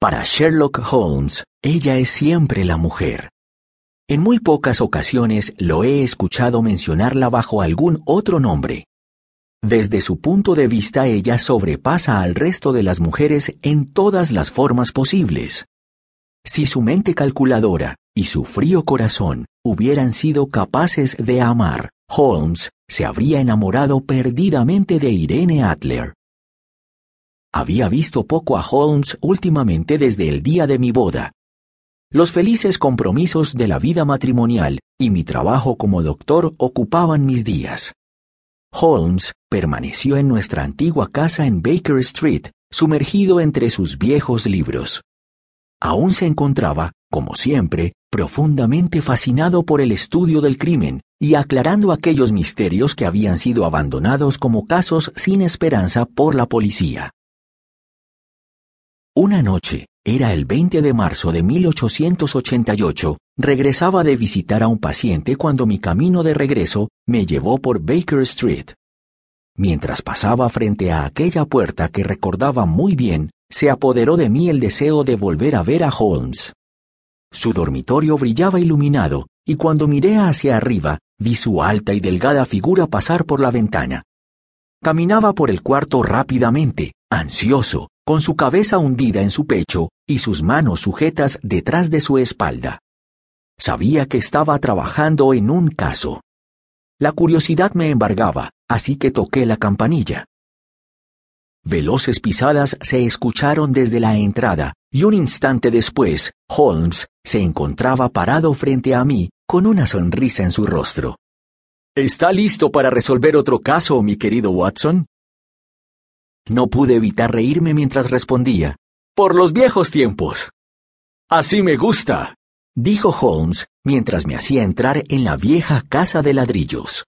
Para Sherlock Holmes, ella es siempre la mujer. En muy pocas ocasiones lo he escuchado mencionarla bajo algún otro nombre. Desde su punto de vista ella sobrepasa al resto de las mujeres en todas las formas posibles. Si su mente calculadora y su frío corazón hubieran sido capaces de amar, Holmes se habría enamorado perdidamente de Irene Adler. Había visto poco a Holmes últimamente desde el día de mi boda. Los felices compromisos de la vida matrimonial y mi trabajo como doctor ocupaban mis días. Holmes permaneció en nuestra antigua casa en Baker Street, sumergido entre sus viejos libros. Aún se encontraba, como siempre, profundamente fascinado por el estudio del crimen y aclarando aquellos misterios que habían sido abandonados como casos sin esperanza por la policía. Una noche, era el 20 de marzo de 1888, regresaba de visitar a un paciente cuando mi camino de regreso me llevó por Baker Street. Mientras pasaba frente a aquella puerta que recordaba muy bien, se apoderó de mí el deseo de volver a ver a Holmes. Su dormitorio brillaba iluminado, y cuando miré hacia arriba, vi su alta y delgada figura pasar por la ventana. Caminaba por el cuarto rápidamente, ansioso, con su cabeza hundida en su pecho y sus manos sujetas detrás de su espalda. Sabía que estaba trabajando en un caso. La curiosidad me embargaba, así que toqué la campanilla. Veloces pisadas se escucharon desde la entrada, y un instante después, Holmes se encontraba parado frente a mí, con una sonrisa en su rostro. ¿Está listo para resolver otro caso, mi querido Watson? No pude evitar reírme mientras respondía. Por los viejos tiempos. Así me gusta, dijo Holmes mientras me hacía entrar en la vieja casa de ladrillos.